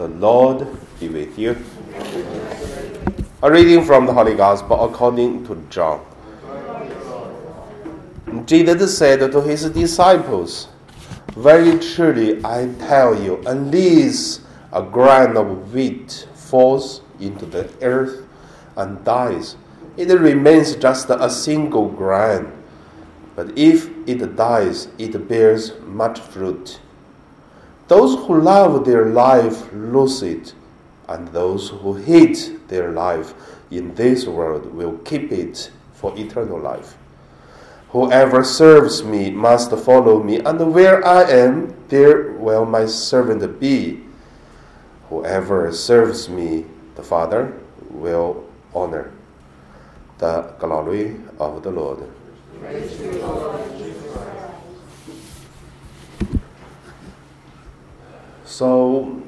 The Lord be with you. A reading from the Holy Gospel according to John. Jesus said to his disciples, Very truly I tell you, unless a grain of wheat falls into the earth and dies, it remains just a single grain. But if it dies, it bears much fruit. Those who love their life lose it, and those who hate their life in this world will keep it for eternal life. Whoever serves me must follow me, and where I am, there will my servant be. Whoever serves me, the Father will honor. The glory of the Lord. So,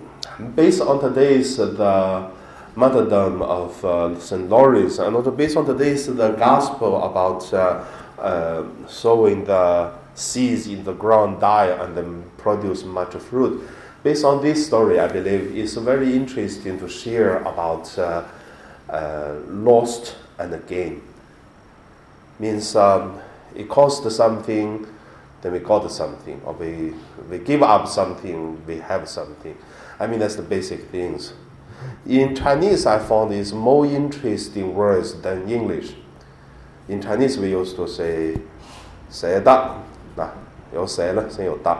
based on today's uh, the martyrdom of uh, St. Lawrence, and also based on today's the gospel about uh, uh, sowing the seeds in the ground, die and then produce much fruit. Based on this story, I believe it's very interesting to share about uh, uh, lost and gain. Means um, it cost something, then we got something, or we, we give up something, we have something. I mean, that's the basic things. In Chinese, I found it's more interesting words than English. In Chinese, we used to say "舍得"嗱，有舍啦，先有得。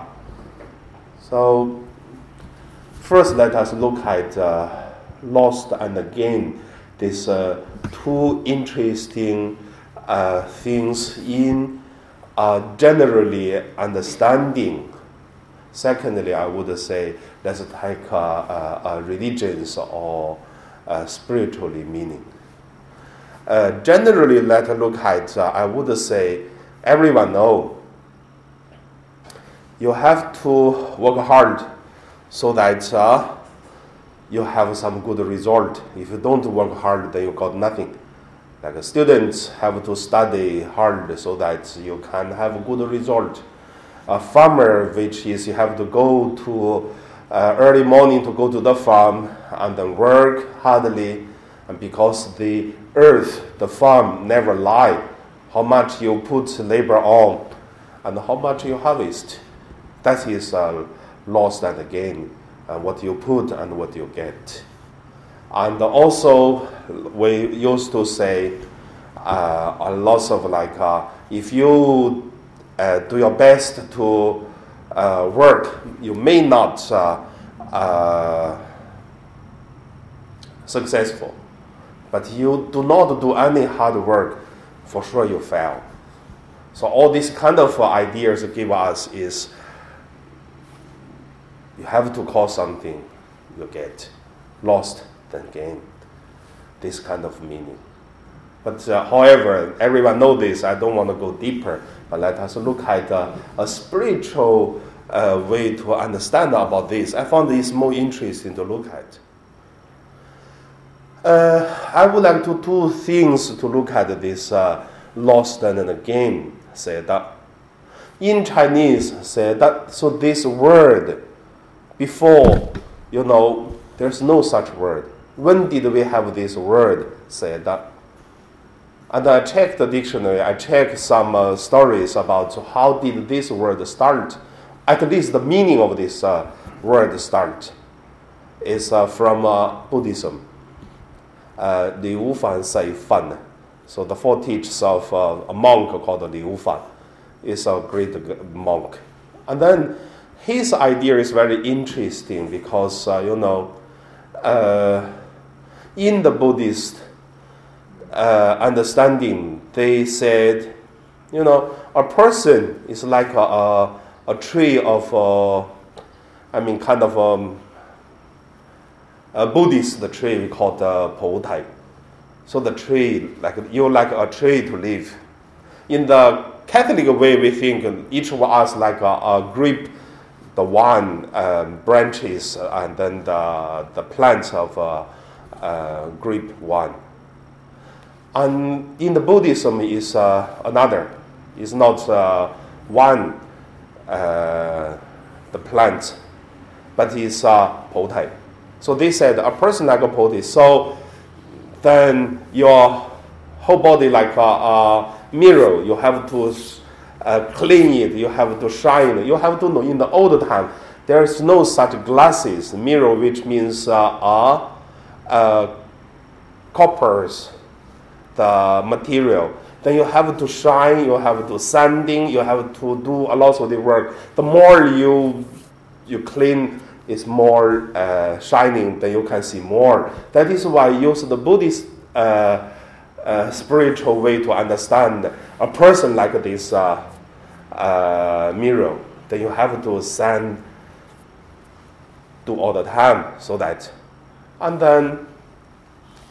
So first, let us look at uh, lost and gain. These uh, two interesting uh, things in uh, generally understanding. Secondly, I would say let's take a, a religions or uh, spiritually meaning. Uh, generally, let's look at, uh, I would say, everyone know you have to work hard so that uh, you have some good result. If you don't work hard, then you got nothing. Like students have to study hard so that you can have a good result. A farmer, which is you have to go to uh, early morning to go to the farm and then work hardly, and because the earth, the farm never lie, how much you put labor on, and how much you harvest, that is uh, lost and gain, uh, what you put and what you get. And also, we used to say uh, a lot of like, uh, if you uh, do your best to uh, work, you may not uh, uh, successful. But you do not do any hard work, for sure you fail. So all these kind of ideas give us is you have to call something, you get lost gain. This kind of meaning. But uh, however, everyone know this. I don't want to go deeper, but let us look at uh, a spiritual uh, way to understand about this. I found this more interesting to look at. Uh, I would like to two things to look at this uh, lost and gain. Said that in Chinese, said that so this word before, you know, there's no such word. When did we have this word? Said. And I checked the dictionary. I checked some uh, stories about how did this word start. At least the meaning of this uh, word start is uh, from uh, Buddhism. Uh, Liu Fan Sei Fan. So the four teachers of uh, a monk called Liu Fan is a great monk. And then his idea is very interesting because, you know, in the Buddhist uh, understanding, they said, you know, a person is like a, a, a tree of, uh, I mean, kind of um, a Buddhist tree called uh, Poutai. So the tree, like you like a tree to live. In the Catholic way, we think each of us like a, a grape, the one um, branches and then the, the plants of uh, uh, grape one. And in the Buddhism is uh, another. It's not uh, one uh, the plant, but it's uh, poutai. So they said a person like a potty. So then your whole body like a, a mirror. You have to uh, clean it. You have to shine. You have to know in the old time there is no such glasses mirror, which means uh, uh, coppers, the material. Then you have to shine. You have to sanding. You have to do a lot of the work. The more you you clean is more uh, shining, then you can see more. That is why use the Buddhist uh, uh, spiritual way to understand a person like this uh, uh, mirror. Then you have to sand do all the time so that, and then,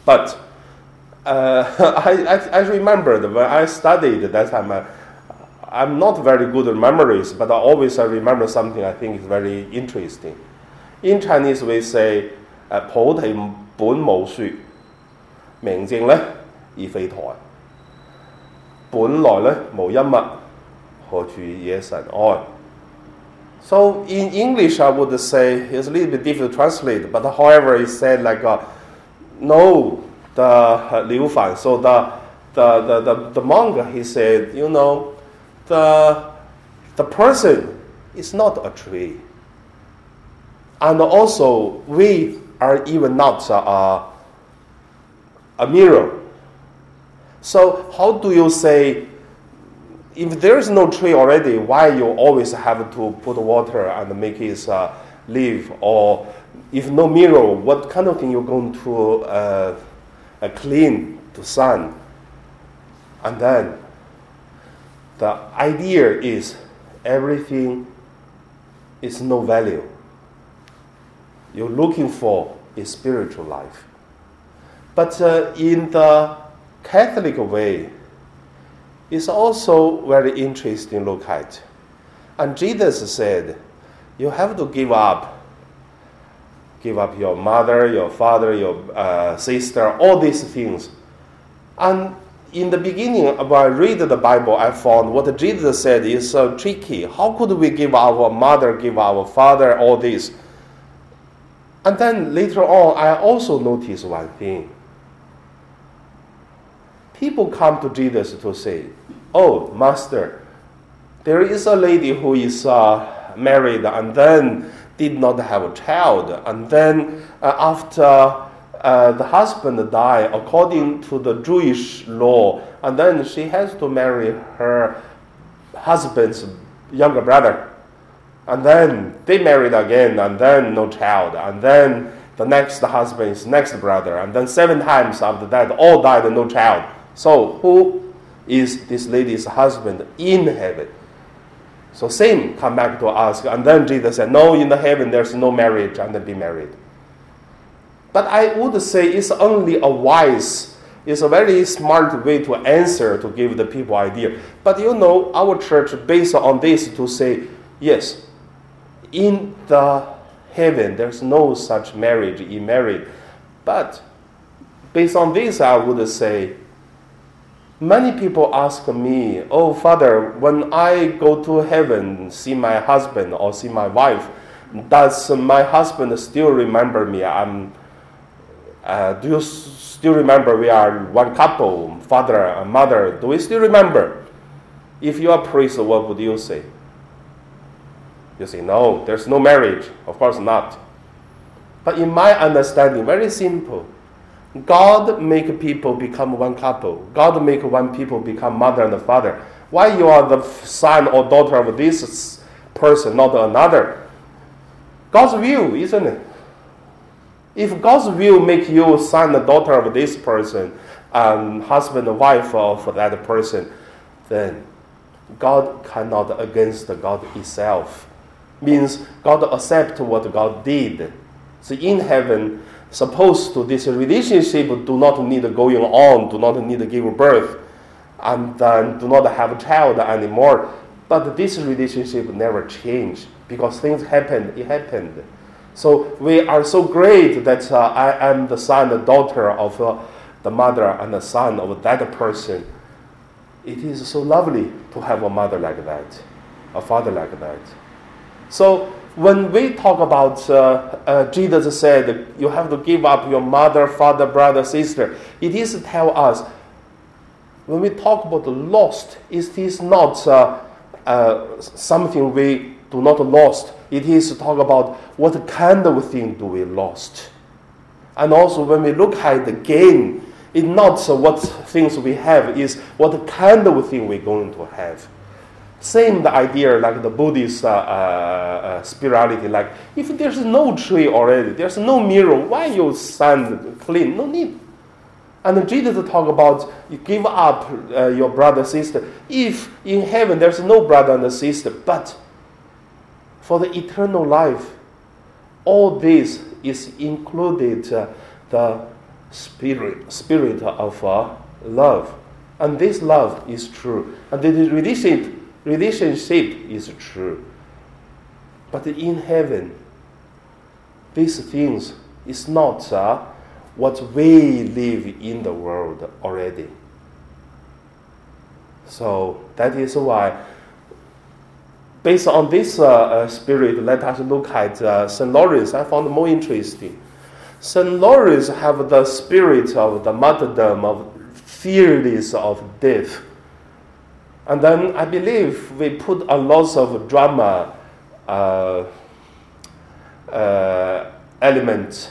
but uh, I, I, I remembered when I studied that time. Uh, I'm not very good at memories, but I always I remember something I think is very interesting. In Chinese, we say, 诶菩提本无树，明镜咧而非台。本来咧无一物，何处惹尘埃 ？So in English, I would say it's a little bit difficult to translate, but however, it said like, uh, no, the uh, Liu Fan. So the, the, the, the, the monk, he said, you know, the, the person is not a tree. And also, we are even not uh, a mirror. So, how do you say, if there is no tree already, why you always have to put water and make it uh, live? Or if no mirror, what kind of thing you're going to uh, uh, clean to sun? And then the idea is everything is no value you're looking for is spiritual life. But uh, in the Catholic way, it's also very interesting to look at. And Jesus said, you have to give up. Give up your mother, your father, your uh, sister, all these things. And in the beginning, when I read the Bible, I found what Jesus said is so tricky. How could we give our mother, give our father all this? And then later on, I also noticed one thing. People come to Jesus to say, Oh, Master, there is a lady who is uh, married and then did not have a child. And then uh, after uh, the husband died, according to the Jewish law, and then she has to marry her husband's younger brother. And then they married again, and then no child, and then the next husband is next brother, and then seven times after that, all died and no child. So who is this lady's husband in heaven? So same come back to ask, and then Jesus said, No, in the heaven there's no marriage, and be married. But I would say it's only a wise, it's a very smart way to answer to give the people idea. But you know, our church based on this to say, yes, in the heaven, there's no such marriage in married. But based on this, I would say, many people ask me, Oh, Father, when I go to heaven, see my husband or see my wife, does my husband still remember me? I'm, uh, do you still remember we are one couple, father and mother? Do we still remember? If you are priest, what would you say? You say, no, there's no marriage. Of course not. But in my understanding, very simple. God make people become one couple. God make one people become mother and father. Why you are the son or daughter of this person, not another? God's will, isn't it? If God's will make you son or daughter of this person, and husband or wife of that person, then God cannot against God itself means God accept what God did. So in heaven, supposed to this relationship do not need going on, do not need to give birth, and then do not have a child anymore. But this relationship never changed because things happened, it happened. So we are so great that uh, I am the son and daughter of uh, the mother and the son of that person. It is so lovely to have a mother like that, a father like that. So when we talk about uh, uh, Jesus said you have to give up your mother, father, brother, sister, it is tell us when we talk about the lost, it is not uh, uh, something we do not lost. It is to talk about what kind of thing do we lost. And also when we look at the gain, it's not what things we have, is what kind of thing we're going to have. Same the idea like the Buddhist uh, uh, uh, spirituality, like if there's no tree already, there's no mirror, why you sand clean? No need. And Jesus talk about you give up uh, your brother sister. If in heaven there's no brother and sister, but for the eternal life, all this is included uh, the spirit spirit of uh, love, and this love is true, and the relationship relationship is true. But in heaven, these things is not. Uh, what we live in the world already. So that is why, based on this uh, uh, spirit, let us look at uh, St. Lawrence. I found more interesting. St. Lawrence have the spirit of the martyrdom, of fearless of death. And then I believe we put a lot of drama uh, uh, elements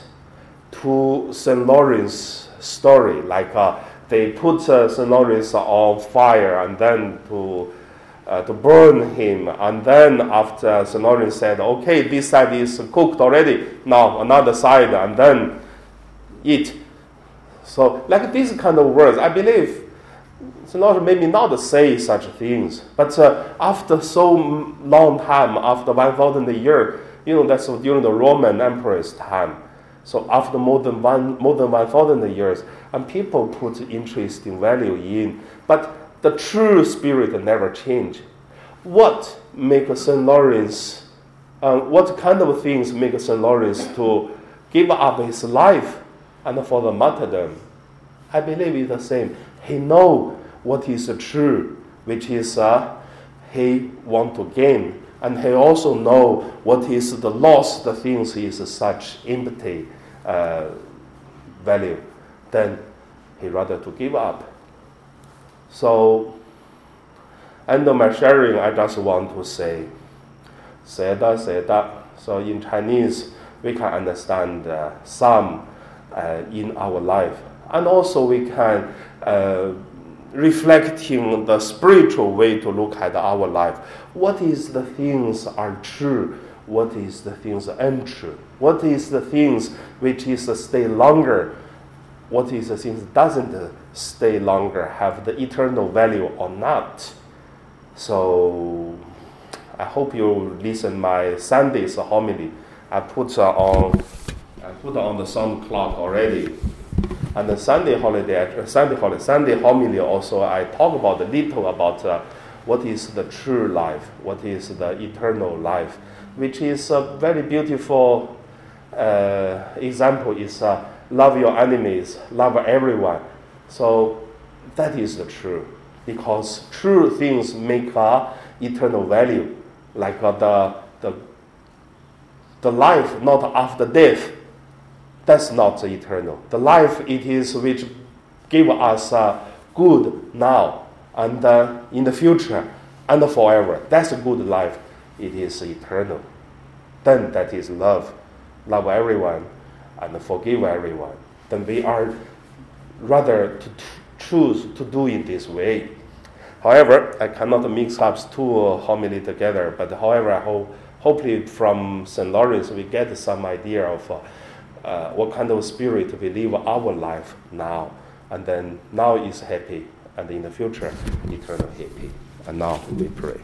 to St. Lawrence story, like uh, they put uh, St. Lawrence on fire and then to uh, to burn him, and then after St. Lawrence said, "Okay, this side is cooked already. Now another side, and then eat." So, like these kind of words, I believe St. Lawrence maybe not say such things, but uh, after so long time, after one thousand years, you know, that's during the Roman emperor's time so after more than one more than one thousand years, and people put interest interesting value in, but the true spirit never change. What makes Saint Lawrence? Uh, what kind of things make Saint Lawrence to give up his life and for the martyrdom? I believe it's the same. He know what is true, which is uh, he want to gain. And he also know what is the loss the things is such empty uh, value. Then he rather to give up. So end of my sharing i just want to say seda seda. So in chinese we can understand uh, some uh, in our life and also we can uh, reflecting the spiritual way to look at our life. What is the things are true? What is the things untrue? What is the things which is stay longer? What is the things doesn't stay longer, have the eternal value or not? So I hope you listen my Sunday's homily. I put on I put on the SoundCloud already. And the Sunday holiday, uh, Sunday holiday, Sunday homily also, I talk about a little about uh, what is the true life, what is the eternal life, which is a very beautiful uh, example. Is uh, love your enemies, love everyone. So that is the true, because true things make uh, eternal value, like uh, the the the life not after death that's not eternal. The life it is which give us uh, good now and uh, in the future and forever. That's a good life. It is eternal. Then that is love. Love everyone and forgive everyone. Then we are rather to choose to do it this way. However, I cannot mix up two homily together, but however, I hope, hopefully from St. Lawrence we get some idea of uh, uh, what kind of spirit we live our life now. And then now is happy, and in the future, eternal happy. And now we pray.